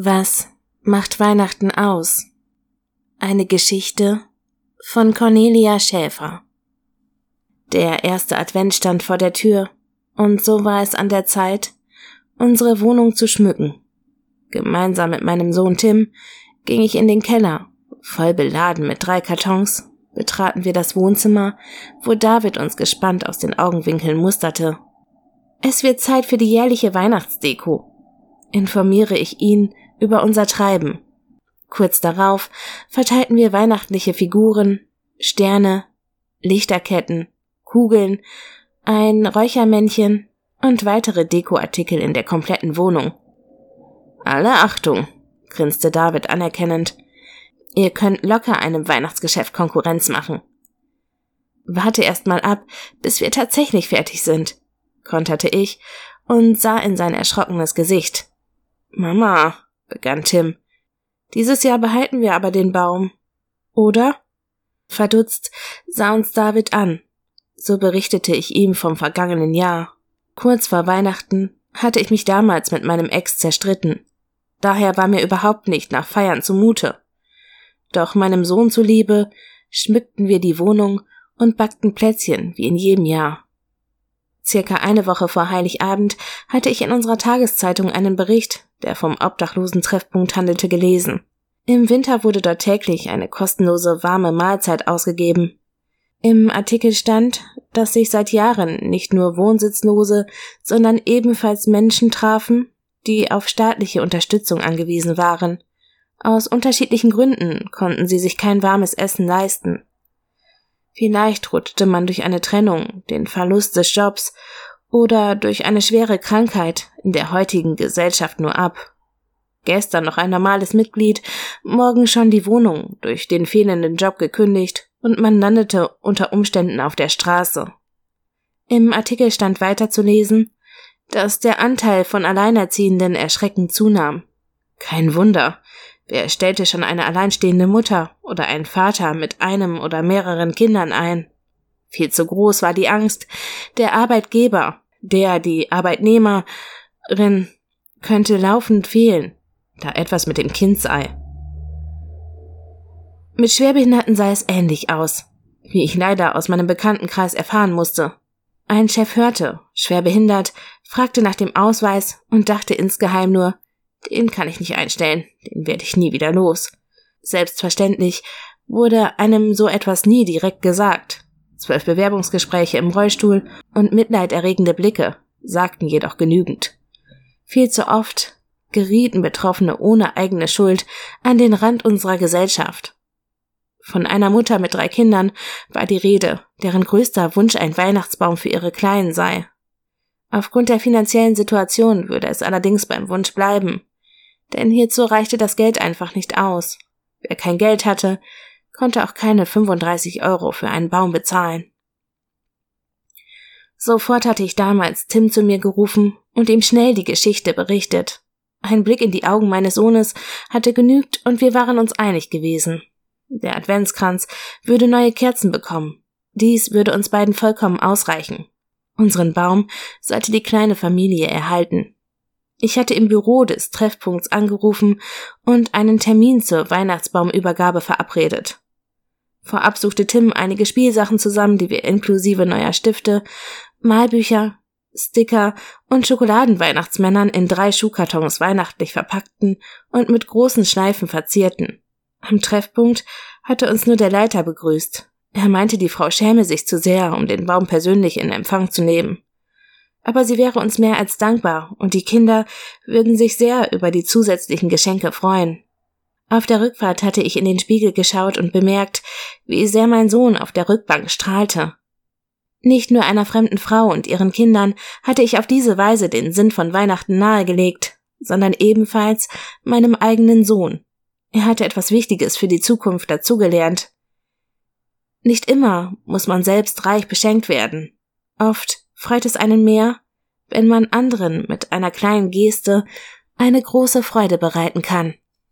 Was macht Weihnachten aus? Eine Geschichte von Cornelia Schäfer. Der erste Advent stand vor der Tür, und so war es an der Zeit, unsere Wohnung zu schmücken. Gemeinsam mit meinem Sohn Tim ging ich in den Keller, voll beladen mit drei Kartons, betraten wir das Wohnzimmer, wo David uns gespannt aus den Augenwinkeln musterte. Es wird Zeit für die jährliche Weihnachtsdeko, informiere ich ihn über unser Treiben. Kurz darauf verteilten wir weihnachtliche Figuren, Sterne, Lichterketten, Kugeln, ein Räuchermännchen und weitere Dekoartikel in der kompletten Wohnung. Alle Achtung, grinste David anerkennend. Ihr könnt locker einem Weihnachtsgeschäft Konkurrenz machen. Warte erst mal ab, bis wir tatsächlich fertig sind, konterte ich und sah in sein erschrockenes Gesicht. Mama, begann Tim. Dieses Jahr behalten wir aber den Baum. Oder? Verdutzt sah uns David an. So berichtete ich ihm vom vergangenen Jahr. Kurz vor Weihnachten hatte ich mich damals mit meinem Ex zerstritten. Daher war mir überhaupt nicht nach Feiern zumute. Doch meinem Sohn zuliebe schmückten wir die Wohnung und backten Plätzchen wie in jedem Jahr. Circa eine Woche vor Heiligabend hatte ich in unserer Tageszeitung einen Bericht, der vom Obdachlosen-Treffpunkt handelte, gelesen. Im Winter wurde dort täglich eine kostenlose warme Mahlzeit ausgegeben. Im Artikel stand, dass sich seit Jahren nicht nur Wohnsitzlose, sondern ebenfalls Menschen trafen, die auf staatliche Unterstützung angewiesen waren. Aus unterschiedlichen Gründen konnten sie sich kein warmes Essen leisten. Vielleicht rutschte man durch eine Trennung, den Verlust des Jobs oder durch eine schwere Krankheit in der heutigen Gesellschaft nur ab. Gestern noch ein normales Mitglied, morgen schon die Wohnung durch den fehlenden Job gekündigt und man landete unter Umständen auf der Straße. Im Artikel stand weiter zu lesen, dass der Anteil von Alleinerziehenden erschreckend zunahm. Kein Wunder, Wer stellte schon eine alleinstehende Mutter oder einen Vater mit einem oder mehreren Kindern ein? Viel zu groß war die Angst. Der Arbeitgeber, der die Arbeitnehmerin könnte laufend fehlen, da etwas mit dem Kind sei. Mit Schwerbehinderten sah es ähnlich aus, wie ich leider aus meinem Bekanntenkreis erfahren musste. Ein Chef hörte, schwerbehindert, fragte nach dem Ausweis und dachte insgeheim nur, den kann ich nicht einstellen, den werde ich nie wieder los. Selbstverständlich wurde einem so etwas nie direkt gesagt. Zwölf Bewerbungsgespräche im Rollstuhl und mitleiderregende Blicke sagten jedoch genügend. Viel zu oft gerieten Betroffene ohne eigene Schuld an den Rand unserer Gesellschaft. Von einer Mutter mit drei Kindern war die Rede, deren größter Wunsch ein Weihnachtsbaum für ihre Kleinen sei. Aufgrund der finanziellen Situation würde es allerdings beim Wunsch bleiben denn hierzu reichte das Geld einfach nicht aus. Wer kein Geld hatte, konnte auch keine 35 Euro für einen Baum bezahlen. Sofort hatte ich damals Tim zu mir gerufen und ihm schnell die Geschichte berichtet. Ein Blick in die Augen meines Sohnes hatte genügt und wir waren uns einig gewesen. Der Adventskranz würde neue Kerzen bekommen. Dies würde uns beiden vollkommen ausreichen. Unseren Baum sollte die kleine Familie erhalten. Ich hatte im Büro des Treffpunkts angerufen und einen Termin zur Weihnachtsbaumübergabe verabredet. Vorab suchte Tim einige Spielsachen zusammen, die wir inklusive neuer Stifte, Malbücher, Sticker und Schokoladenweihnachtsmännern in drei Schuhkartons weihnachtlich verpackten und mit großen Schleifen verzierten. Am Treffpunkt hatte uns nur der Leiter begrüßt. Er meinte, die Frau schäme sich zu sehr, um den Baum persönlich in Empfang zu nehmen aber sie wäre uns mehr als dankbar und die Kinder würden sich sehr über die zusätzlichen Geschenke freuen. Auf der Rückfahrt hatte ich in den Spiegel geschaut und bemerkt, wie sehr mein Sohn auf der Rückbank strahlte. Nicht nur einer fremden Frau und ihren Kindern hatte ich auf diese Weise den Sinn von Weihnachten nahegelegt, sondern ebenfalls meinem eigenen Sohn. Er hatte etwas Wichtiges für die Zukunft dazugelernt. Nicht immer muss man selbst reich beschenkt werden. Oft freut es einen mehr, wenn man anderen mit einer kleinen Geste eine große Freude bereiten kann.